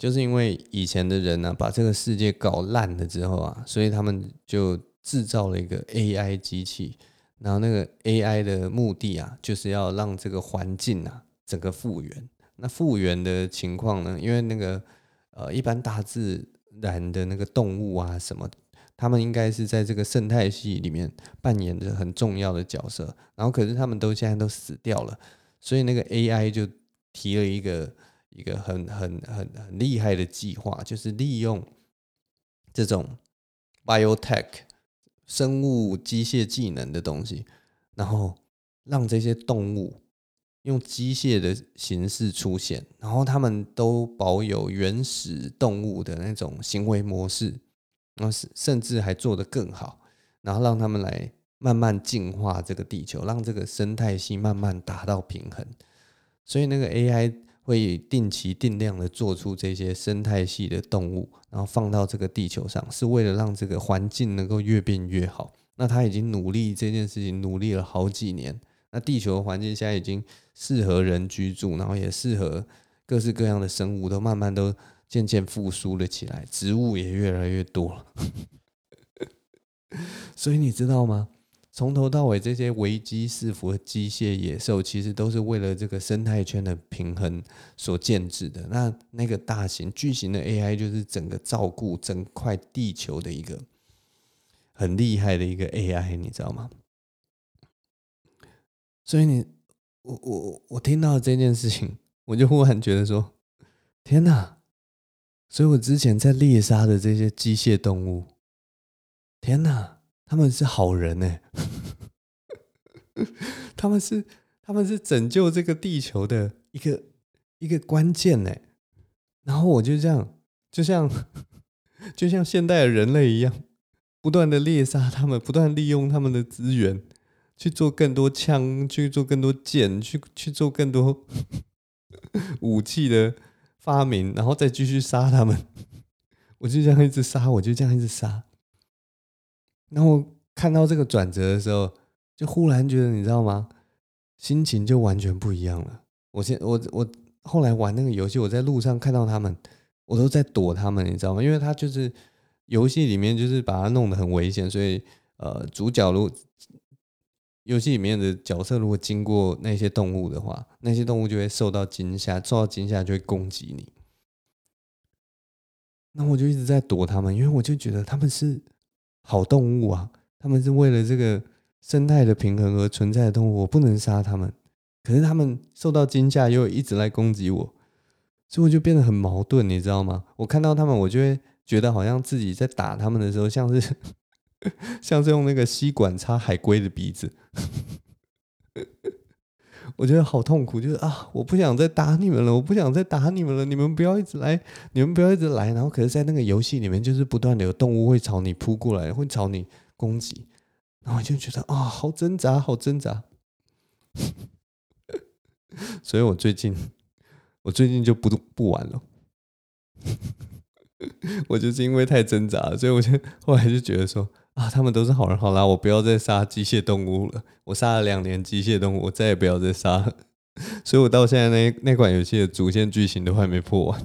就是因为以前的人呢、把这个世界搞烂了之后啊，所以他们就制造了一个 AI 机器，然后那个 AI 的目的啊，就是要让这个环境啊整个复原。那复原的情况呢，因为那个呃一般大自然的那个动物啊什么，他们应该是在这个生态系里面扮演着很重要的角色，然后可是他们都现在都死掉了。所以那个 AI 就提了一个一个很很很很厉害的计划，就是利用这种 biotech 生物机械技能的东西，然后让这些动物用机械的形式出现，然后他们都保有原始动物的那种行为模式，然后甚至还做得更好，然后让他们来。慢慢净化这个地球，让这个生态系慢慢达到平衡。所以那个 AI 会定期定量的做出这些生态系的动物，然后放到这个地球上，是为了让这个环境能够越变越好。那他已经努力这件事情，努力了好几年。那地球环境现在已经适合人居住，然后也适合各式各样的生物，都慢慢都渐渐复苏了起来，植物也越来越多。[LAUGHS] 所以你知道吗？从头到尾，这些危机四伏的机械野兽，其实都是为了这个生态圈的平衡所建制的。那那个大型巨型的 AI，就是整个照顾整块地球的一个很厉害的一个 AI，你知道吗？所以你，我我我听到这件事情，我就忽然觉得说，天哪！所以我之前在猎杀的这些机械动物，天哪！他们是好人呢，[LAUGHS] 他们是他们是拯救这个地球的一个一个关键呢。然后我就这样，就像 [LAUGHS] 就像现代的人类一样，不断的猎杀他们，不断利用他们的资源去做更多枪，去做更多剑，去去做更多 [LAUGHS] 武器的发明，然后再继续杀他们。我就这样一直杀，我就这样一直杀。然后看到这个转折的时候，就忽然觉得，你知道吗？心情就完全不一样了。我现我我后来玩那个游戏，我在路上看到他们，我都在躲他们，你知道吗？因为他就是游戏里面就是把它弄得很危险，所以呃，主角如游戏里面的角色如果经过那些动物的话，那些动物就会受到惊吓，受到惊吓就会攻击你。那我就一直在躲他们，因为我就觉得他们是。好动物啊，他们是为了这个生态的平衡而存在的动物，我不能杀他们。可是他们受到惊吓，又一直来攻击我，所以我就变得很矛盾，你知道吗？我看到他们，我就会觉得好像自己在打他们的时候，像是 [LAUGHS] 像是用那个吸管插海龟的鼻子。我觉得好痛苦，就是啊，我不想再打你们了，我不想再打你们了，你们不要一直来，你们不要一直来。然后，可是，在那个游戏里面，就是不断的有动物会朝你扑过来，会朝你攻击，然后我就觉得啊，好挣扎，好挣扎。[LAUGHS] 所以我最近，我最近就不不玩了。[LAUGHS] 我就是因为太挣扎了，所以我就后来就觉得说。啊，他们都是好人，好啦，我不要再杀机械动物了。我杀了两年机械动物，我再也不要再杀了。[LAUGHS] 所以我到现在那那款游戏的主线剧情都还没破完，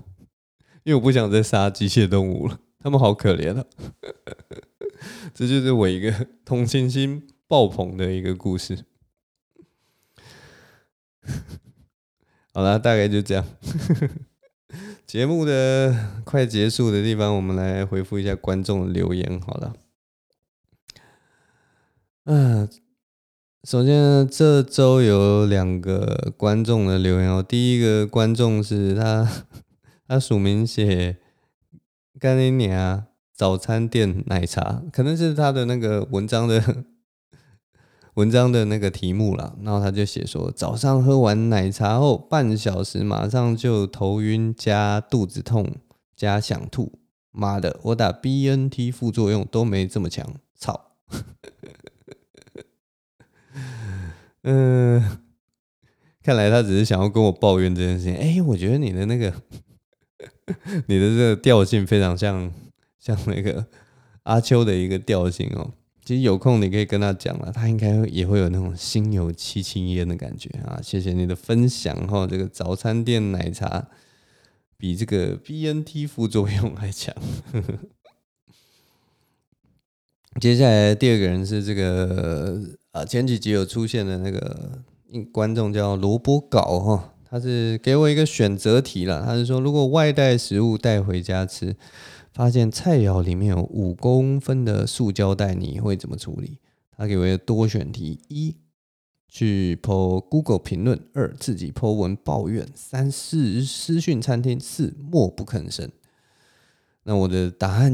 因为我不想再杀机械动物了，他们好可怜啊。[LAUGHS] 这就是我一个同情心爆棚的一个故事。[LAUGHS] 好啦，大概就这样。节目的快结束的地方，我们来回复一下观众留言。好了，嗯，首先这周有两个观众的留言哦。第一个观众是他，他署名写“干你娘”。早餐店奶茶，可能是他的那个文章的文章的那个题目啦。然后他就写说，早上喝完奶茶后半小时，马上就头晕加肚子痛加想吐。妈的，我打 BNT 副作用都没这么强，操！嗯，[LAUGHS] 看来他只是想要跟我抱怨这件事情。哎，我觉得你的那个 [LAUGHS] 你的这个调性非常像。像那个阿秋的一个调性哦，其实有空你可以跟他讲了，他应该也会有那种心有戚戚焉的感觉啊。谢谢你的分享哈，这个早餐店奶茶比这个 BNT 副作用还强。[LAUGHS] 接下来第二个人是这个啊，前几集有出现的那个观众叫萝卜糕哈，他是给我一个选择题了，他是说如果外带食物带回家吃。发现菜肴里面有五公分的塑胶袋，你会怎么处理？他给我一个多选题：一、去 po Google 评论；二、自己 po 文抱怨；三、四、私讯餐厅；四、默不吭声。那我的答案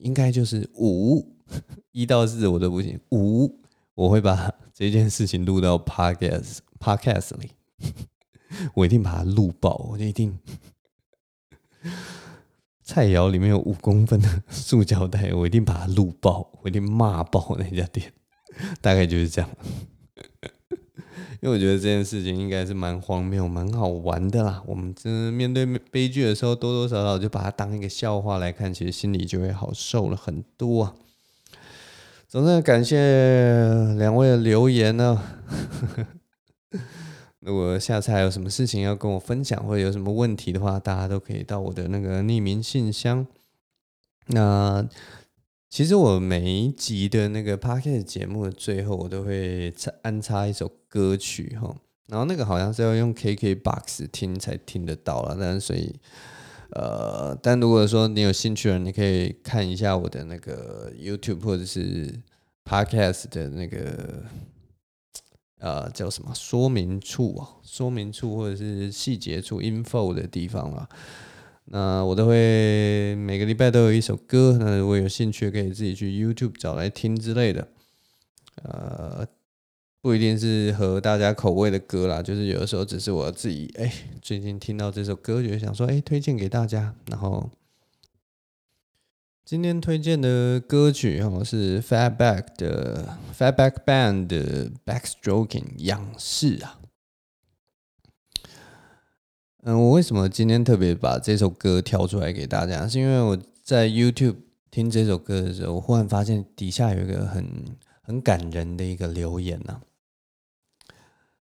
应该就是五，[LAUGHS] 一到四我都不行。五，我会把 [LAUGHS] 这件事情录到 Podcast Podcast 里，[LAUGHS] 我一定把它录爆，我就一定。[LAUGHS] 菜肴里面有五公分的塑胶袋，我一定把它录爆，我一定骂爆那家店，大概就是这样。因为我觉得这件事情应该是蛮荒谬、蛮好玩的啦。我们真面对悲剧的时候，多多少少就把它当一个笑话来看，其实心里就会好受了很多啊。总之，感谢两位的留言呢。[LAUGHS] 如果下次还有什么事情要跟我分享，或者有什么问题的话，大家都可以到我的那个匿名信箱。那其实我每一集的那个 podcast 节目的最后，我都会安插一首歌曲哈。然后那个好像是要用 KKBOX 听才听得到了，但是所以呃，但如果说你有兴趣的，你可以看一下我的那个 YouTube 或者是 podcast 的那个。呃，叫什么说明处啊？说明处或者是细节处 info 的地方啊。那我都会每个礼拜都有一首歌，那如果有兴趣可以自己去 YouTube 找来听之类的。呃，不一定是合大家口味的歌啦，就是有的时候只是我自己哎，最近听到这首歌，就想说哎，推荐给大家，然后。今天推荐的歌曲哈是 Fatback 的 Fatback Band 的 Backstroking 仰视啊。嗯，我为什么今天特别把这首歌挑出来给大家？是因为我在 YouTube 听这首歌的时候，我忽然发现底下有一个很很感人的一个留言呐。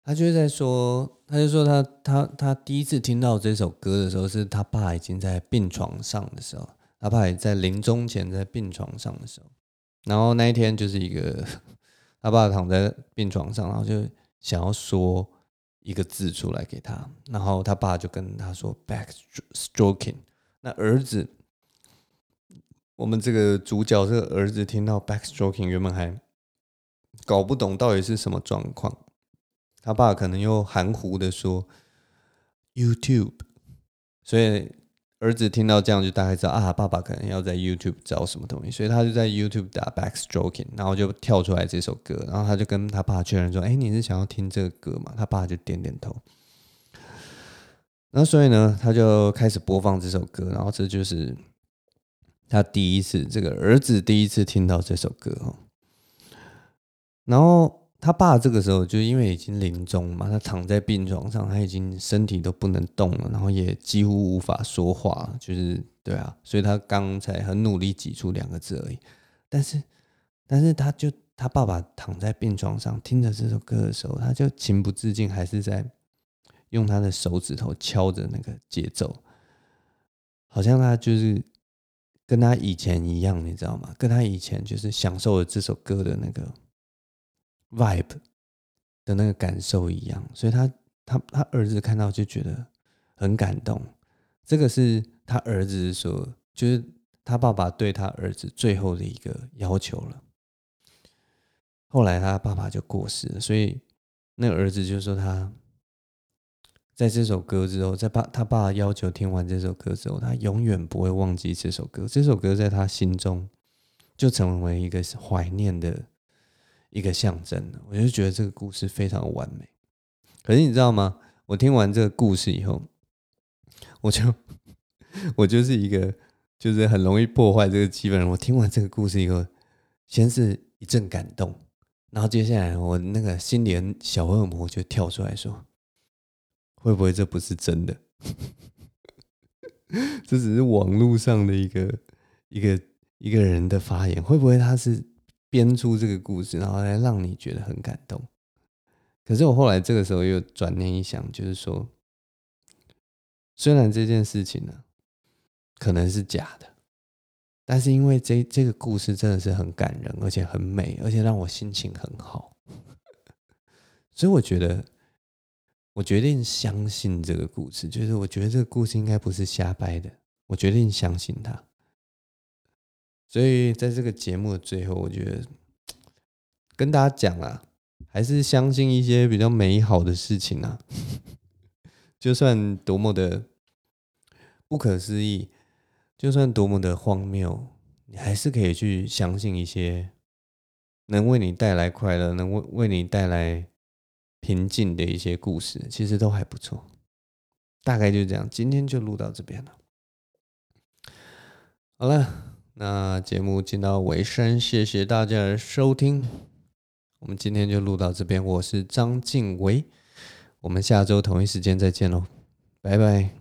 他就是在说，他就说他他他第一次听到这首歌的时候，是他爸已经在病床上的时候。他爸也在临终前，在病床上的时候，然后那一天就是一个他爸躺在病床上，然后就想要说一个字出来给他，然后他爸就跟他说 “backstroking”。那儿子，我们这个主角这个儿子听到 “backstroking”，原本还搞不懂到底是什么状况，他爸可能又含糊的说 “YouTube”，所以。儿子听到这样就大概知道啊，爸爸可能要在 YouTube 找什么东西，所以他就在 YouTube 打 Backstroking，然后就跳出来这首歌，然后他就跟他爸确认说：“哎，你是想要听这个歌吗？”他爸就点点头。那所以呢，他就开始播放这首歌，然后这就是他第一次，这个儿子第一次听到这首歌哦，然后。他爸这个时候就因为已经临终嘛，他躺在病床上，他已经身体都不能动了，然后也几乎无法说话，就是对啊，所以他刚才很努力挤出两个字而已。但是，[LAUGHS] 但是他就他爸爸躺在病床上听着这首歌的时候，他就情不自禁还是在用他的手指头敲着那个节奏，好像他就是跟他以前一样，你知道吗？跟他以前就是享受了这首歌的那个。Vibe 的那个感受一样，所以他他他儿子看到就觉得很感动，这个是他儿子说，就是他爸爸对他儿子最后的一个要求了。后来他爸爸就过世了，所以那个儿子就说他在这首歌之后，在爸他爸爸要求听完这首歌之后，他永远不会忘记这首歌。这首歌在他心中就成为一个怀念的一个象征。我就觉得这个故事非常完美。可是你知道吗？我听完这个故事以后，我就我就是一个就是很容易破坏这个气氛。我听完这个故事以后，先是一阵感动，然后接下来我那个心里的小恶魔就跳出来说。会不会这不是真的？[LAUGHS] 这只是网络上的一个一个一个人的发言。会不会他是编出这个故事，然后来让你觉得很感动？可是我后来这个时候又转念一想，就是说，虽然这件事情呢可能是假的，但是因为这这个故事真的是很感人，而且很美，而且让我心情很好，[LAUGHS] 所以我觉得。我决定相信这个故事，就是我觉得这个故事应该不是瞎掰的。我决定相信它，所以在这个节目的最后，我觉得跟大家讲啊，还是相信一些比较美好的事情啊。[LAUGHS] 就算多么的不可思议，就算多么的荒谬，你还是可以去相信一些能为你带来快乐，能为为你带来。平静的一些故事，其实都还不错。大概就这样，今天就录到这边了。好了，那节目进到尾声，谢谢大家的收听。我们今天就录到这边，我是张晋唯，我们下周同一时间再见喽，拜拜。